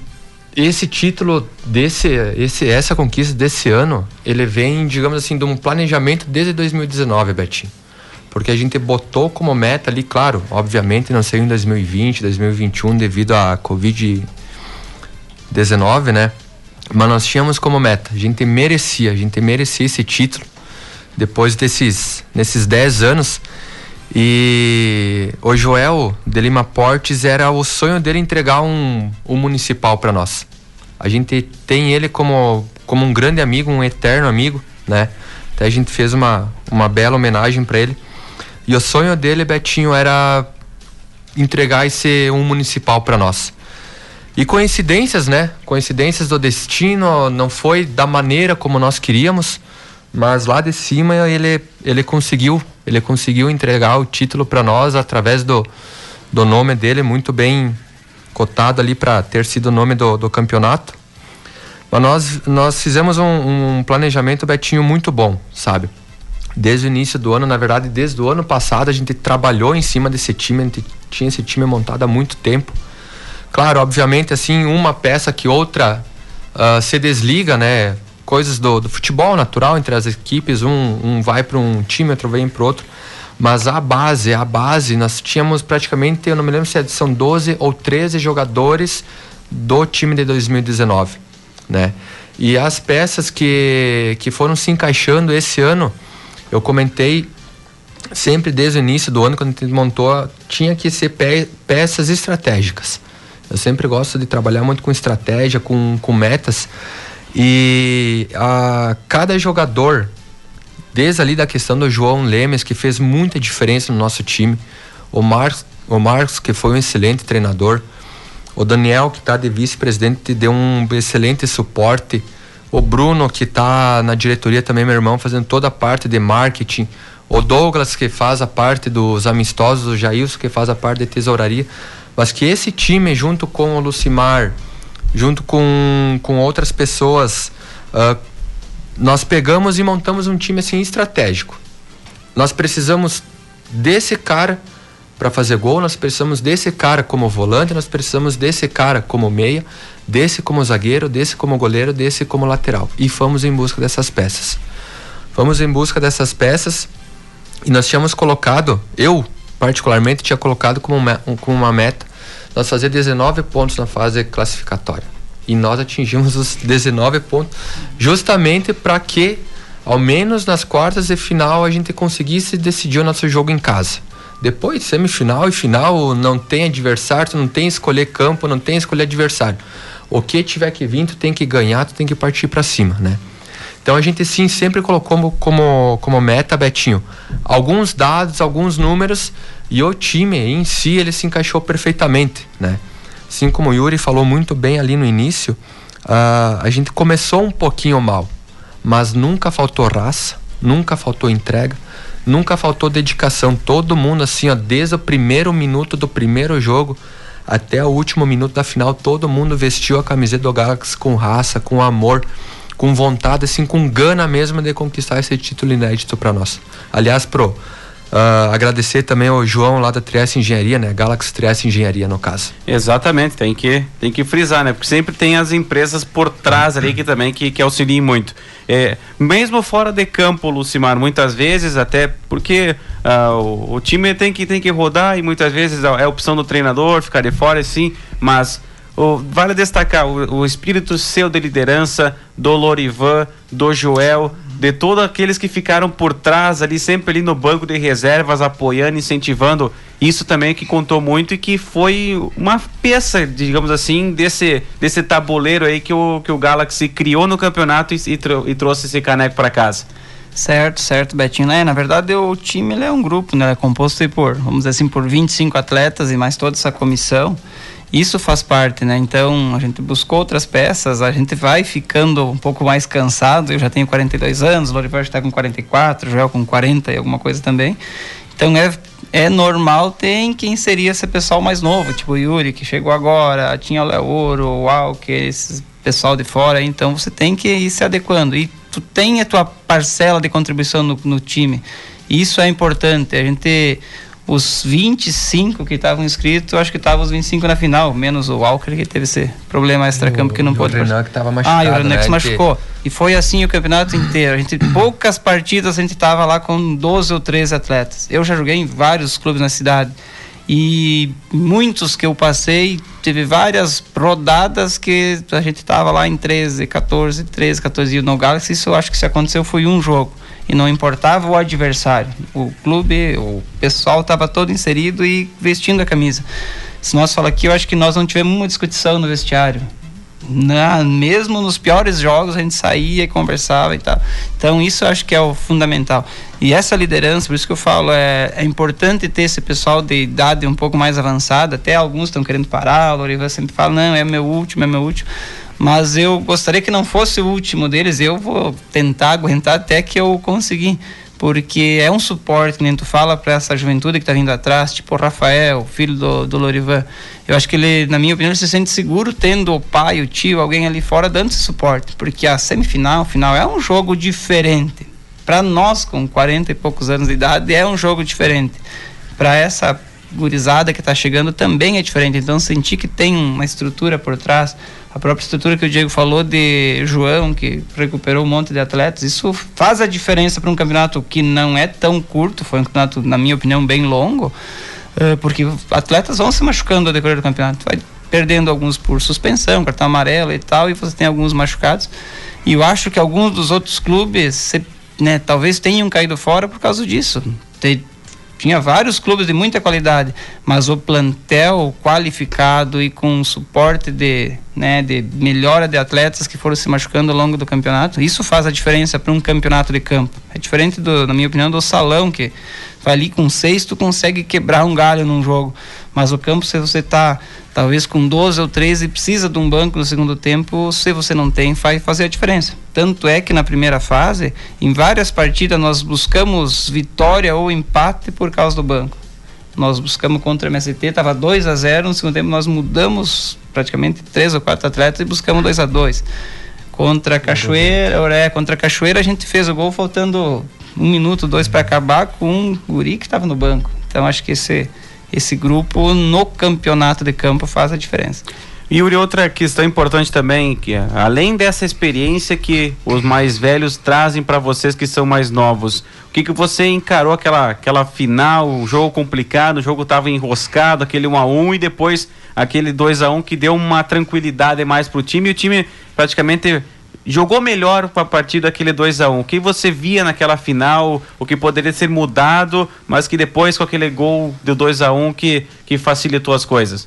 esse título desse esse essa conquista desse ano, ele vem, digamos assim, de um planejamento desde 2019, Betinho. Porque a gente botou como meta ali, claro, obviamente não saiu em 2020, 2021 devido à Covid 19, né? Mas nós tínhamos como meta, a gente merecia, a gente merecia esse título depois desses nesses 10 anos e o Joel de Lima Portes era o sonho dele entregar um, um municipal para nós. A gente tem ele como, como um grande amigo, um eterno amigo, né? Até a gente fez uma, uma bela homenagem para ele. E o sonho dele, Betinho, era entregar esse um municipal para nós. E coincidências, né? Coincidências do destino, não foi da maneira como nós queríamos, mas lá de cima ele, ele conseguiu ele conseguiu entregar o título para nós através do, do nome dele, muito bem cotado ali para ter sido o nome do, do campeonato. Mas nós, nós fizemos um, um, planejamento, Betinho, muito bom, sabe? Desde o início do ano, na verdade, desde o ano passado, a gente trabalhou em cima desse time, a gente tinha esse time montado há muito tempo. Claro, obviamente, assim, uma peça que outra uh, se desliga, né? Coisas do, do futebol natural entre as equipes, um, um vai para um time, outro vem para outro. Mas a base, a base, nós tínhamos praticamente, eu não me lembro se é, são 12 ou 13 jogadores do time de 2019, né? E as peças que, que foram se encaixando esse ano, eu comentei sempre desde o início do ano, quando a gente montou, tinha que ser pe peças estratégicas. Eu sempre gosto de trabalhar muito com estratégia, com, com metas. E a cada jogador, desde ali da questão do João Lemes, que fez muita diferença no nosso time, o Marcos, o Marcos que foi um excelente treinador, o Daniel, que está de vice-presidente, deu um excelente suporte, o Bruno, que está na diretoria também, meu irmão, fazendo toda a parte de marketing, o Douglas, que faz a parte dos amistosos, o Jailson, que faz a parte de tesouraria, mas que esse time, junto com o Lucimar, junto com, com outras pessoas, uh, nós pegamos e montamos um time assim estratégico. Nós precisamos desse cara para fazer gol, nós precisamos desse cara como volante, nós precisamos desse cara como meia, desse como zagueiro, desse como goleiro, desse como lateral. E fomos em busca dessas peças. Fomos em busca dessas peças e nós tínhamos colocado, eu particularmente tinha colocado como, como uma meta nós fazia 19 pontos na fase classificatória. E nós atingimos os 19 pontos justamente para que, ao menos nas quartas de final, a gente conseguisse decidir o nosso jogo em casa. Depois, semifinal e final, não tem adversário, não tem escolher campo, não tem escolher adversário. O que tiver que vir, tu tem que ganhar, tu tem que partir para cima, né? Então a gente sim sempre colocou como, como, como meta, Betinho, alguns dados, alguns números e o time em si ele se encaixou perfeitamente, né? Assim como o Yuri falou muito bem ali no início, uh, a gente começou um pouquinho mal, mas nunca faltou raça, nunca faltou entrega, nunca faltou dedicação. Todo mundo assim, ó, desde o primeiro minuto do primeiro jogo até o último minuto da final, todo mundo vestiu a camiseta do Galaxy com raça, com amor com vontade, assim, com gana mesmo de conquistar esse título inédito para nós. Aliás, pro Uh, agradecer também ao João lá da Trieste Engenharia, né? Galaxy Trieste Engenharia, no caso. Exatamente, tem que, tem que frisar, né? Porque sempre tem as empresas por trás ali que também que, que auxiliam muito. É, mesmo fora de campo, Lucimar, muitas vezes, até porque Uh, o, o, time tem que, tem que rodar e muitas vezes é opção do treinador ficar de fora, sim, mas vale destacar o, o espírito seu de liderança do Lorivan, do Joel, de todos aqueles que ficaram por trás ali, sempre ali no banco de reservas, apoiando, incentivando. Isso também que contou muito e que foi uma peça, digamos assim, desse, desse tabuleiro aí que o, que o Galaxy criou no campeonato e, e, e trouxe esse caneco para casa. Certo, certo, Betinho. É, na verdade, o time é um grupo, né? é composto por, vamos dizer assim, por 25 atletas e mais toda essa comissão isso faz parte, né? Então a gente buscou outras peças, a gente vai ficando um pouco mais cansado. Eu já tenho 42 anos, o Lorival está com 44, o Joel com 40 e alguma coisa também. Então é, é normal ter que inserir esse pessoal mais novo, tipo o Yuri, que chegou agora, tinha o Léo Ouro, o Walker, esse pessoal de fora. Então você tem que ir se adequando. E tu tem a tua parcela de contribuição no, no time. Isso é importante. A gente os 25 que estavam inscritos, acho que estavam os 25 na final, menos o Walker que teve esse problema extra-campo que não pôde. O Renan que estava machucado. Ah, e o Renan né? que se machucou. E foi assim o campeonato inteiro. A gente, poucas partidas a gente estava lá com 12 ou 13 atletas. Eu já joguei em vários clubes na cidade. E muitos que eu passei, teve várias rodadas que a gente estava lá em 13, 14, 13, 14 e no Galaxy. Isso eu acho que se aconteceu foi um jogo e não importava o adversário. O clube, o pessoal estava todo inserido e vestindo a camisa. Se nós falar aqui, eu acho que nós não tivemos uma discussão no vestiário. Na, mesmo nos piores jogos a gente saía e conversava e tal. Então isso eu acho que é o fundamental. E essa liderança, por isso que eu falo, é, é importante ter esse pessoal de idade um pouco mais avançada. Até alguns estão querendo parar, o Loriva sempre fala, não, é meu último, é meu último mas eu gostaria que não fosse o último deles. Eu vou tentar aguentar até que eu conseguir, porque é um suporte, nem tu fala para essa juventude que está vindo atrás, tipo o Rafael, filho do, do Lorivan. Eu acho que ele, na minha opinião, ele se sente seguro tendo o pai, o tio, alguém ali fora dando esse suporte, porque a semifinal, final é um jogo diferente. Para nós com 40 e poucos anos de idade é um jogo diferente. Para essa gurizada que está chegando também é diferente. Então sentir que tem uma estrutura por trás, a própria estrutura que o Diego falou de João, que recuperou um monte de atletas, isso faz a diferença para um campeonato que não é tão curto, foi um campeonato, na minha opinião, bem longo, uh, porque atletas vão se machucando ao decorrer do campeonato, vai perdendo alguns por suspensão, cartão amarelo e tal, e você tem alguns machucados. E eu acho que alguns dos outros clubes, né, talvez tenham caído fora por causa disso. Tem, tinha vários clubes de muita qualidade, mas o plantel qualificado e com suporte de, né, de melhora de atletas que foram se machucando ao longo do campeonato, isso faz a diferença para um campeonato de campo. É diferente, do, na minha opinião, do salão, que vai ali com seis, tu consegue quebrar um galho num jogo. Mas o campo, se você está talvez com 12 ou 13 precisa de um banco no segundo tempo, se você não tem, vai fazer a diferença. Tanto é que na primeira fase, em várias partidas, nós buscamos vitória ou empate por causa do banco. Nós buscamos contra a MST, estava 2 a 0 no segundo tempo nós mudamos praticamente três ou quatro atletas e buscamos 2 a 2 Contra a Cachoeira, é, contra a Cachoeira a gente fez o gol faltando um minuto, dois para acabar com um guri que estava no banco. Então acho que esse esse grupo no campeonato de campo faz a diferença. Yuri, outra questão importante também, que é, além dessa experiência que os mais velhos trazem para vocês que são mais novos, o que, que você encarou aquela, aquela final, o jogo complicado, o jogo estava enroscado, aquele 1 a 1 e depois aquele 2 a 1 que deu uma tranquilidade mais para o time e o time praticamente jogou melhor para a partir daquele 2 a 1 um. O que você via naquela final, o que poderia ser mudado, mas que depois com aquele gol do 2 a 1 um que, que facilitou as coisas?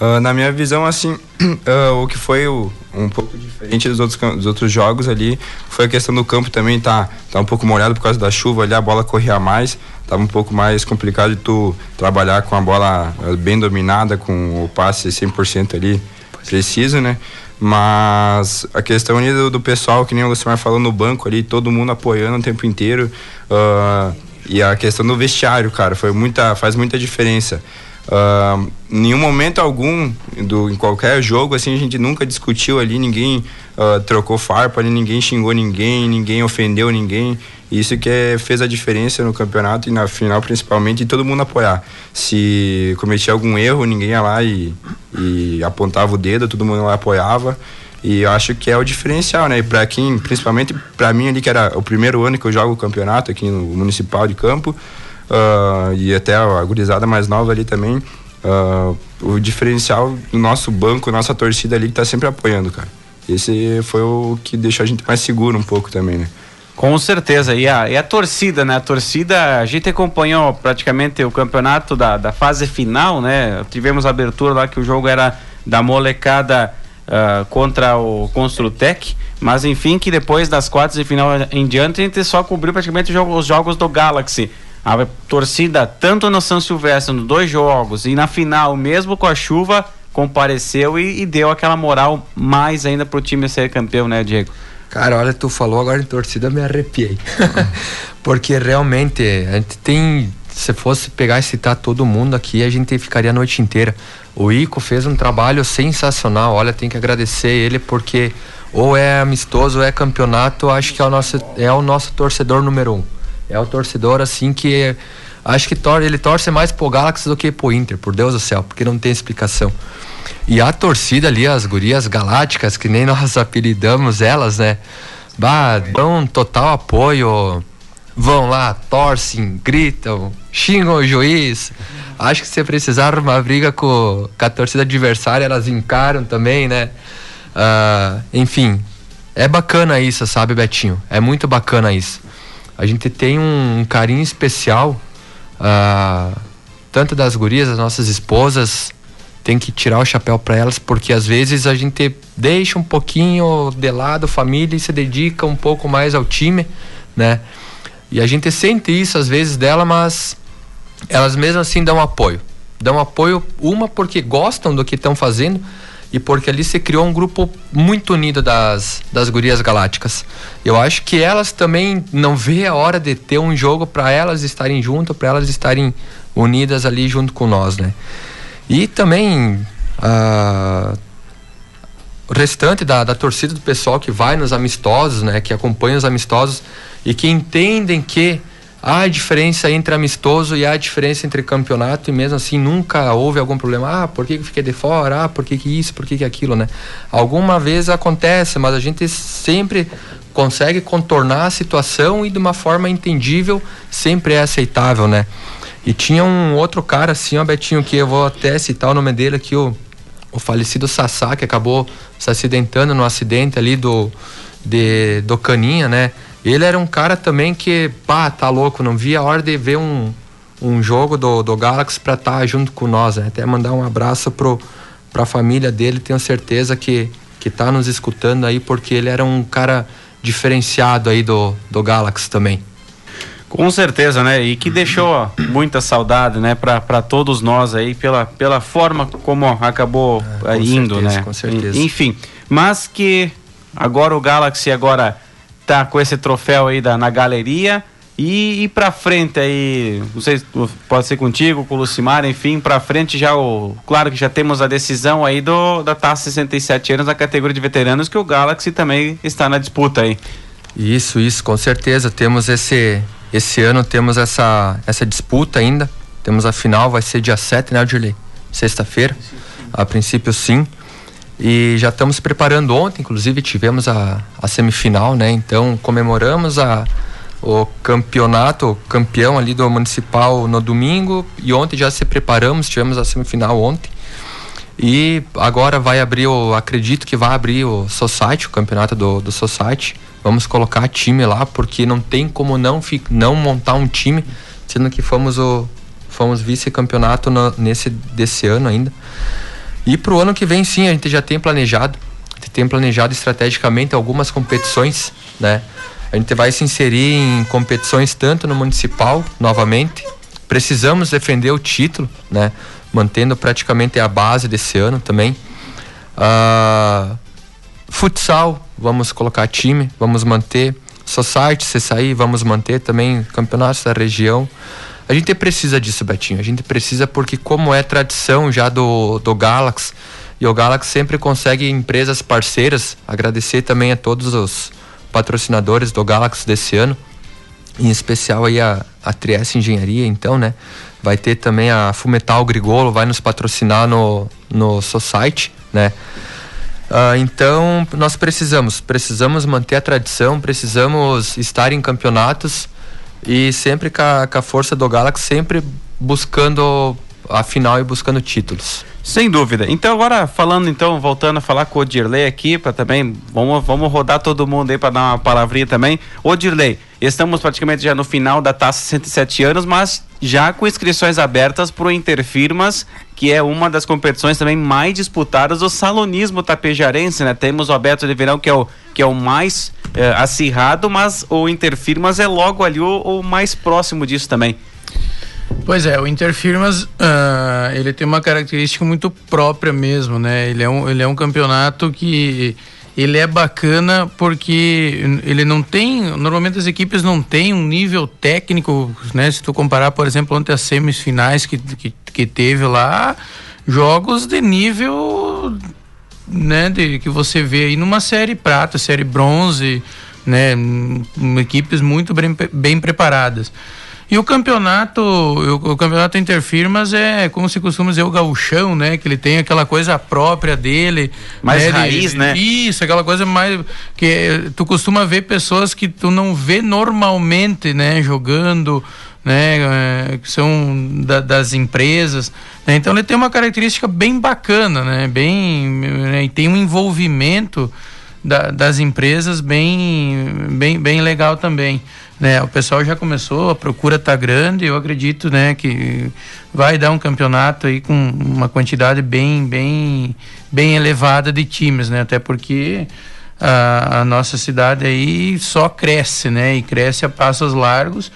Uh, na minha visão, assim, uh, o que foi o, um pouco diferente dos outros, dos outros jogos ali foi a questão do campo também tá, tá um pouco molhado por causa da chuva ali, a bola corria mais, tava um pouco mais complicado de tu trabalhar com a bola uh, bem dominada, com o passe 100% ali preciso, né? Mas a questão do, do, pessoal, que nem o Lucimar falou no banco ali, todo mundo apoiando o tempo inteiro. Uh, e a questão do vestiário, cara, foi muita, faz muita diferença. Uh, nenhum momento algum do, em qualquer jogo assim a gente nunca discutiu ali ninguém uh, trocou farpa ninguém xingou ninguém ninguém ofendeu ninguém. Isso que é, fez a diferença no campeonato e na final principalmente e todo mundo apoiar. Se cometia algum erro ninguém ia lá e, e apontava o dedo todo mundo lá apoiava. E eu acho que é o diferencial, né? Para quem, principalmente para mim ali que era o primeiro ano que eu jogo o campeonato aqui no municipal de Campo, uh, e até a gurizada mais nova ali também, uh, o diferencial do nosso banco, nossa torcida ali que tá sempre apoiando, cara. Esse foi o que deixou a gente mais seguro um pouco também, né? Com certeza. E a, e a torcida, né? A torcida, a gente acompanhou praticamente o campeonato da, da fase final, né? Tivemos a abertura lá que o jogo era da molecada uh, contra o Construtec. Mas enfim, que depois das quartas de final em diante, a gente só cobriu praticamente os jogos do Galaxy. A torcida, tanto no São Silvestre, nos dois jogos, e na final, mesmo com a chuva, compareceu e, e deu aquela moral mais ainda pro time ser campeão, né, Diego? Cara, olha, tu falou agora em torcida, me arrepiei. Porque realmente, a gente tem. Se fosse pegar e citar todo mundo aqui, a gente ficaria a noite inteira. O Ico fez um trabalho sensacional. Olha, tem que agradecer ele porque ou é amistoso ou é campeonato, acho que é o nosso, é o nosso torcedor número um. É o torcedor assim que acho que tor ele torce mais pro Galaxy do que pro Inter, por Deus do céu, porque não tem explicação. E a torcida ali, as gurias galácticas, que nem nós apelidamos elas, né? Bah, dão total apoio. Vão lá, torcem, gritam, xingam o juiz. Acho que se precisar uma briga com, com a torcida adversária, elas encaram também, né? Uh, enfim, é bacana isso, sabe, Betinho? É muito bacana isso. A gente tem um, um carinho especial, uh, tanto das gurias, das nossas esposas, tem que tirar o chapéu para elas, porque às vezes a gente deixa um pouquinho de lado família e se dedica um pouco mais ao time, né? E a gente sente isso às vezes dela, mas elas mesmo assim dão apoio. Dão apoio, uma porque gostam do que estão fazendo e porque ali se criou um grupo muito unido das, das gurias galácticas. Eu acho que elas também não vê a hora de ter um jogo para elas estarem juntas, para elas estarem unidas ali junto com nós, né? E também uh, o restante da, da torcida do pessoal que vai nos amistosos, né, que acompanha os amistosos e que entendem que há diferença entre amistoso e há diferença entre campeonato e mesmo assim nunca houve algum problema. Ah, por que, que fiquei de fora? Ah, por que, que isso? Por que, que aquilo, né? Alguma vez acontece, mas a gente sempre consegue contornar a situação e de uma forma entendível sempre é aceitável, né? E tinha um outro cara assim, ó, Betinho, que eu vou até citar o nome dele aqui, o, o falecido Sassá, que acabou se acidentando no acidente ali do, de, do Caninha, né? Ele era um cara também que, pá, tá louco, não via a hora de ver um, um jogo do, do Galaxy pra estar tá junto com nós, né? Até mandar um abraço pro, pra família dele, tenho certeza que, que tá nos escutando aí, porque ele era um cara diferenciado aí do, do Galaxy também. Com certeza, né? E que deixou muita saudade, né, para todos nós aí pela, pela forma como acabou é, indo, certeza, né? Com certeza. Enfim, mas que agora o Galaxy agora tá com esse troféu aí da, na galeria e, e para frente aí, não sei, pode ser contigo, com o Lucimar, enfim, para frente já o, claro que já temos a decisão aí do da taça 67 anos da categoria de veteranos que o Galaxy também está na disputa aí. Isso, isso, com certeza temos esse esse ano temos essa, essa disputa ainda. Temos a final, vai ser dia 7, né, Dirley? Sexta-feira. A princípio, sim. E já estamos preparando ontem, inclusive tivemos a, a semifinal, né? Então comemoramos a, o campeonato, o campeão ali do municipal no domingo e ontem já se preparamos, tivemos a semifinal ontem. E agora vai abrir o, acredito que vai abrir o Society, o campeonato do, do Society vamos colocar time lá, porque não tem como não, não montar um time, sendo que fomos o fomos vice-campeonato nesse desse ano ainda. E para o ano que vem, sim, a gente já tem planejado, tem planejado estrategicamente algumas competições, né? A gente vai se inserir em competições tanto no municipal, novamente. Precisamos defender o título, né? Mantendo praticamente a base desse ano também. Uh, futsal, vamos colocar time, vamos manter. Society, se sair, vamos manter também campeonatos da região. A gente precisa disso, Betinho. A gente precisa porque como é tradição já do, do Galaxy, e o Galaxy sempre consegue empresas parceiras. Agradecer também a todos os patrocinadores do Galaxy desse ano, em especial aí a, a Trieste Engenharia, então, né? Vai ter também a Fumetal Grigolo, vai nos patrocinar no, no Society, né? Uh, então, nós precisamos, precisamos manter a tradição, precisamos estar em campeonatos e sempre com a, com a força do Galaxy, sempre buscando a final e buscando títulos. Sem dúvida. Então agora falando então, voltando a falar com o Dirley aqui, para também, vamos, vamos rodar todo mundo aí para dar uma palavrinha também. Ô Dirley, estamos praticamente já no final da taça 107 anos, mas já com inscrições abertas para o Interfirmas, que é uma das competições também mais disputadas do salonismo tapejarense, né? Temos o Alberto de Verão, que é o, que é o mais é, acirrado, mas o Interfirmas é logo ali o, o mais próximo disso também. Pois é, o Interfirmas uh, ele tem uma característica muito própria mesmo, né? Ele é um, ele é um campeonato que ele é bacana porque ele não tem, normalmente as equipes não têm um nível técnico, né? Se tu comparar, por exemplo, ontem as semifinais que, que, que teve lá, jogos de nível, né? De, que você vê aí numa série prata, série bronze, né? Equipes muito bem, bem preparadas. E o campeonato, o, o, campeonato interfirmas é, como se costuma dizer, o gauchão, né? Que ele tem aquela coisa própria dele. Mais né? raiz, de, né? Isso, aquela coisa mais... que Tu costuma ver pessoas que tu não vê normalmente, né? Jogando, né? É, que são da, das empresas. Né? Então ele tem uma característica bem bacana, né? Bem... Né? E tem um envolvimento da, das empresas bem, bem, bem legal também. Né, o pessoal já começou, a procura está grande, eu acredito né, que vai dar um campeonato aí com uma quantidade bem, bem, bem elevada de times, né? Até porque a, a nossa cidade aí só cresce, né? E cresce a passos largos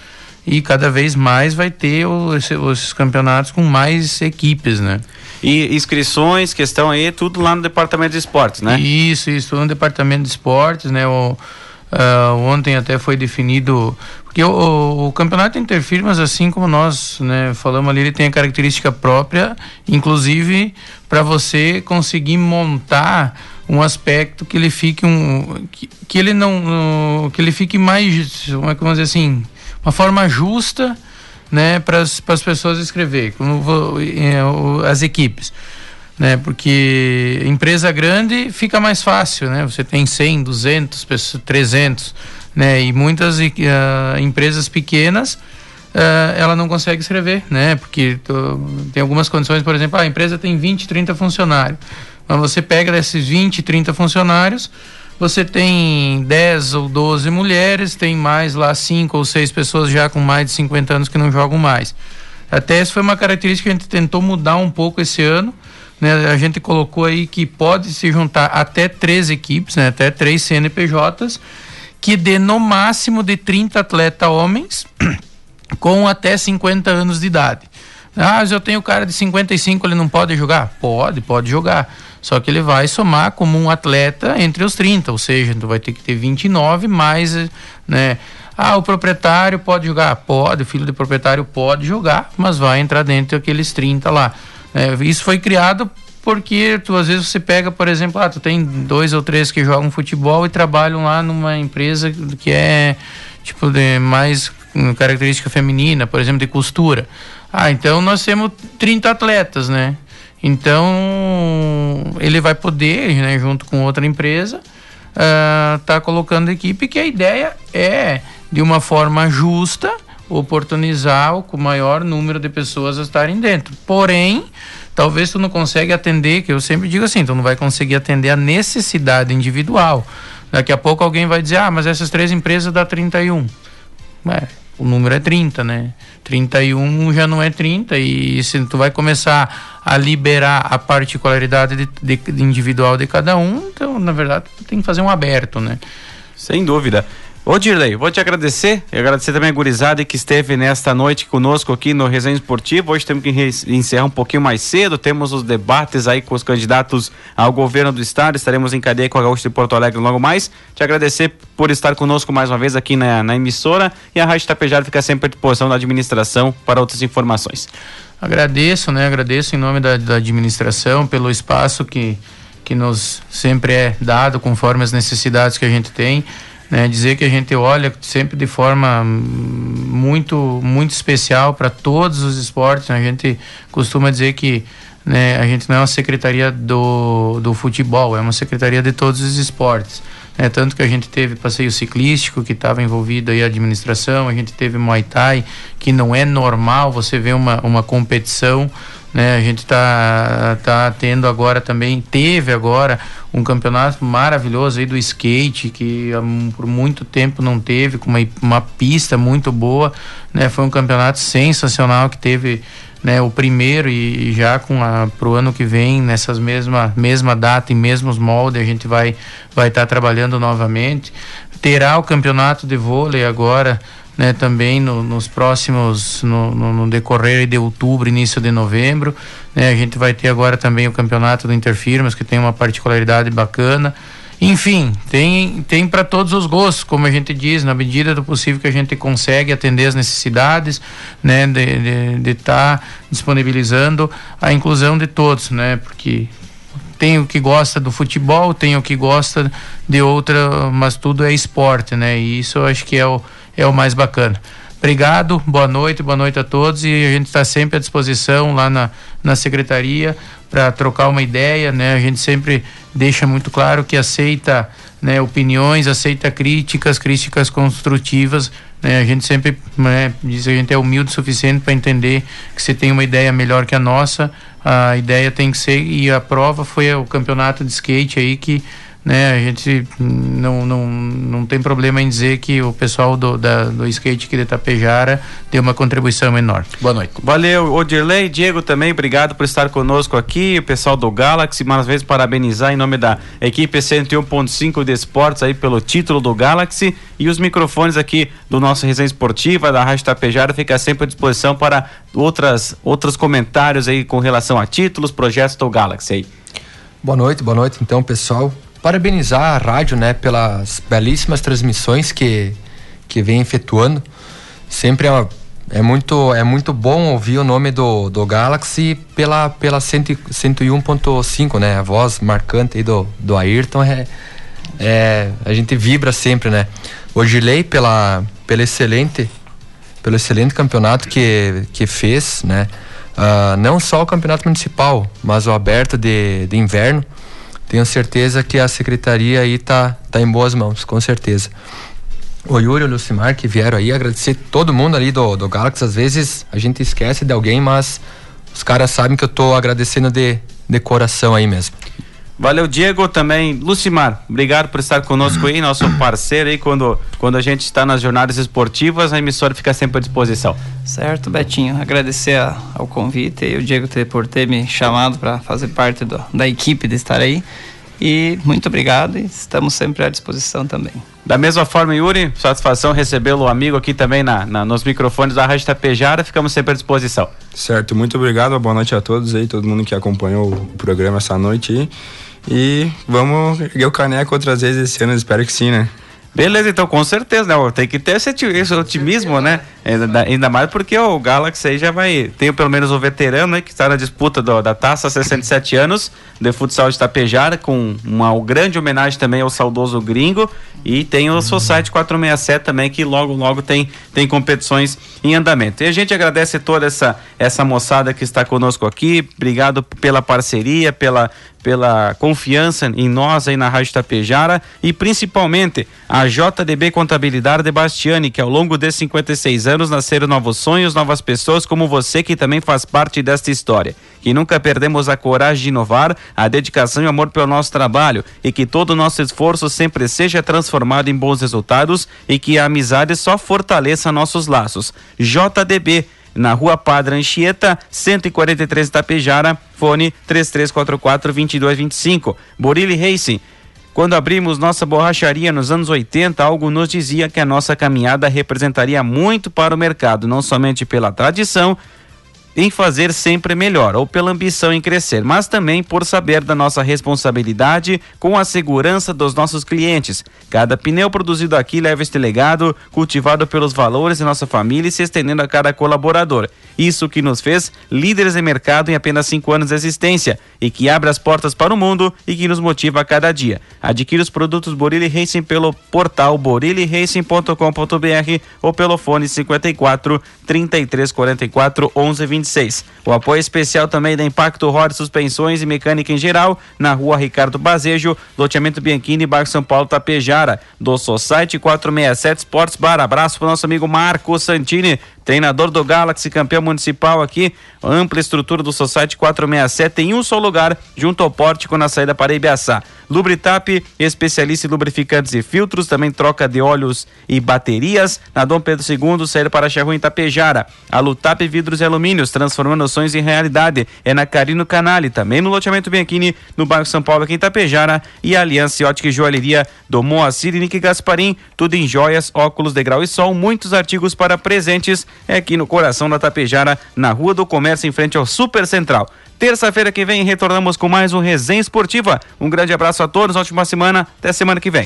e cada vez mais vai ter os, os campeonatos com mais equipes, né? E inscrições, questão aí, tudo lá no departamento de esportes, né? Isso, isso, tudo no departamento de esportes, né? O, Uh, ontem até foi definido porque o, o, o, campeonato interfirmas assim como nós né, falamos ali ele tem a característica própria inclusive para você conseguir montar um aspecto que ele fique um que, que ele não que ele fique mais como é que vamos dizer assim uma forma justa né para as pessoas escrever como é, as equipes né? Porque empresa grande fica mais fácil, né? Você tem 100, 200, 300, né? E muitas uh, empresas pequenas uh, ela não consegue escrever, né? Porque tem algumas condições, por exemplo, a empresa tem 20, 30 funcionários. Mas você pega desses 20, 30 funcionários, você tem 10 ou 12 mulheres, tem mais lá 5 ou 6 pessoas já com mais de 50 anos que não jogam mais. Até essa foi uma característica que a gente tentou mudar um pouco esse ano, né, a gente colocou aí que pode se juntar até três equipes, né, até três CNPJs, que dê no máximo de 30 atletas homens com até 50 anos de idade. Ah, mas eu tenho cara de 55, ele não pode jogar? Pode, pode jogar. Só que ele vai somar como um atleta entre os 30, ou seja, tu vai ter que ter 29 mais, né? Ah, o proprietário pode jogar? Pode, o filho do proprietário pode jogar, mas vai entrar dentro daqueles 30 lá. É, isso foi criado porque tu às vezes você pega, por exemplo, ah, tu tem dois ou três que jogam futebol e trabalham lá numa empresa que é tipo de mais característica feminina, por exemplo, de costura. Ah, então nós temos 30 atletas, né? Então ele vai poder, né, junto com outra empresa, uh, tá colocando equipe que a ideia é de uma forma justa oportunizar o maior número de pessoas a estarem dentro. Porém, talvez tu não consegue atender, que eu sempre digo assim, tu não vai conseguir atender a necessidade individual. Daqui a pouco alguém vai dizer, ah, mas essas três empresas dá 31. É, o número é 30, né? 31 já não é 30 e se tu vai começar a liberar a particularidade de, de, de individual de cada um, então na verdade tu tem que fazer um aberto, né? Sem dúvida. Ô Dirley, vou te agradecer e agradecer também a gurizada que esteve nesta noite conosco aqui no Resenha Esportivo. Hoje temos que encerrar um pouquinho mais cedo, temos os debates aí com os candidatos ao governo do estado, estaremos em cadeia com a Gaúcha de Porto Alegre logo mais. Te agradecer por estar conosco mais uma vez aqui na, na emissora e a Rádio Tapejara fica sempre à disposição da administração para outras informações. Agradeço, né? Agradeço em nome da, da administração pelo espaço que, que nos sempre é dado conforme as necessidades que a gente tem. Né, dizer que a gente olha sempre de forma muito muito especial para todos os esportes. A gente costuma dizer que né, a gente não é uma secretaria do, do futebol, é uma secretaria de todos os esportes. né? Tanto que a gente teve passeio ciclístico que estava envolvido aí a administração, a gente teve Muay Thai, que não é normal você ver uma, uma competição né? A gente está tá tendo agora também, teve agora um campeonato maravilhoso aí do skate, que um, por muito tempo não teve, com uma, uma pista muito boa, né? Foi um campeonato sensacional que teve né, o primeiro e, e já com a pro ano que vem nessas mesma mesma data e mesmos moldes a gente vai vai estar tá trabalhando novamente terá o campeonato de vôlei agora né, também no, nos próximos, no, no, no, decorrer de outubro, início de novembro. Né, a gente vai ter agora também o campeonato do Interfirmas, que tem uma particularidade bacana. Enfim, tem, tem para todos os gostos, como a gente diz, na medida do possível que a gente consegue atender as necessidades, né, de estar tá disponibilizando a inclusão de todos, né, porque tem o que gosta do futebol, tem o que gosta de outra, mas tudo é esporte, né, e isso eu acho que é o é o mais bacana. Obrigado, boa noite, boa noite a todos e a gente está sempre à disposição lá na, na secretaria para trocar uma ideia, né? A gente sempre deixa muito claro que aceita né, opiniões, aceita críticas, críticas construtivas. Né? A gente sempre né, diz que a gente é humilde o suficiente para entender que você tem uma ideia melhor que a nossa. A ideia tem que ser e a prova foi o campeonato de skate aí que né? A gente não, não, não tem problema em dizer que o pessoal do, da, do skate aqui de Itapejara tem uma contribuição enorme. Boa noite. Valeu, Odirley, Diego também, obrigado por estar conosco aqui, o pessoal do Galaxy, mais uma vez parabenizar em nome da equipe 101.5 de esportes aí pelo título do Galaxy e os microfones aqui do nosso Resenha Esportiva, da Rádio Itapejara, fica sempre à disposição para outras, outros comentários aí com relação a títulos, projetos do Galaxy aí. Boa noite, boa noite então, pessoal parabenizar a rádio, né, pelas belíssimas transmissões que, que vem efetuando. Sempre é, é, muito, é muito bom ouvir o nome do, do Galaxy pela, pela 101.5, né, a voz marcante aí do, do Ayrton é, é, a gente vibra sempre, né. O Gilei pela, pela excelente, pelo excelente campeonato que, que fez, né, uh, não só o campeonato municipal, mas o aberto de, de inverno, tenho certeza que a secretaria aí tá, tá em boas mãos, com certeza. O Yuri e o Lucimar que vieram aí, agradecer todo mundo ali do, do Galaxy. Às vezes a gente esquece de alguém, mas os caras sabem que eu tô agradecendo de, de coração aí mesmo. Valeu, Diego, também. Lucimar, obrigado por estar conosco aí, nosso parceiro aí, quando, quando a gente está nas jornadas esportivas, a emissora fica sempre à disposição. Certo, Betinho, agradecer a, ao convite e o Diego ter, por ter me chamado para fazer parte do, da equipe de estar aí. E muito obrigado e estamos sempre à disposição também. Da mesma forma, Yuri, satisfação recebê-lo amigo aqui também na, na, nos microfones da Rádio Tapejara, ficamos sempre à disposição. Certo, muito obrigado, boa noite a todos aí, todo mundo que acompanhou o programa essa noite aí. E vamos erguer o caneco outras vezes esse ano, espero que sim, né? Beleza, então com certeza, né? Tem que ter esse, esse otimismo, né? Ainda, mais porque o Galaxy aí já vai. Tem pelo menos o veterano, né? Que está na disputa do, da taça, 67 anos, de futsal de Tapejara, com uma grande homenagem também ao saudoso gringo. E tem o Society 467 também, que logo, logo tem, tem competições em andamento. E a gente agradece toda essa, essa moçada que está conosco aqui. Obrigado pela parceria, pela, pela confiança em nós aí na Rádio Tapejara e principalmente a JDB Contabilidade de Bastiani, que ao longo de 56 anos nasceram novos sonhos, novas pessoas como você que também faz parte desta história. Que nunca perdemos a coragem de inovar, a dedicação e o amor pelo nosso trabalho e que todo o nosso esforço sempre seja transformado em bons resultados e que a amizade só fortaleça nossos laços. JDB na Rua Padre Anchieta, 143 Itapejara, fone 3344-2225. Borilli Racing. Quando abrimos nossa borracharia nos anos 80, algo nos dizia que a nossa caminhada representaria muito para o mercado, não somente pela tradição, em fazer sempre melhor ou pela ambição em crescer, mas também por saber da nossa responsabilidade com a segurança dos nossos clientes. Cada pneu produzido aqui leva este legado, cultivado pelos valores de nossa família e se estendendo a cada colaborador. Isso que nos fez líderes de mercado em apenas cinco anos de existência e que abre as portas para o mundo e que nos motiva a cada dia. Adquira os produtos Borilli Racing pelo portal boriliracing.com.br ou pelo fone 54 33 44 11 20 26. O apoio especial também da Impacto Rodas Suspensões e Mecânica em geral, na rua Ricardo Bazejo, loteamento Bianchini, bairro São Paulo, Tapejara. Do Society 467 Sports Bar. Abraço para o nosso amigo Marco Santini, treinador do Galaxy, campeão municipal aqui. Ampla estrutura do Society 467 em um só lugar, junto ao pórtico na saída para Ibiaçá. Lubritap, especialista em lubrificantes e filtros, também troca de óleos e baterias. Na Dom Pedro II, saída para Charrua em Tapejara. A Lutap Vidros e Alumínios, transformando sonhos em realidade. É na Carino Canale, também no loteamento Bianchini, no bairro São Paulo, aqui em Tapejara. E a Aliança Ótica e Joalheria do Moacir e Nick Gasparim, tudo em joias, óculos, degrau e sol, muitos artigos para presentes. É aqui no coração da Tapejara, na Rua do Comércio, em frente ao Super Central. Terça-feira que vem retornamos com mais um Resenha Esportiva. Um grande abraço a todos, ótima semana, até semana que vem.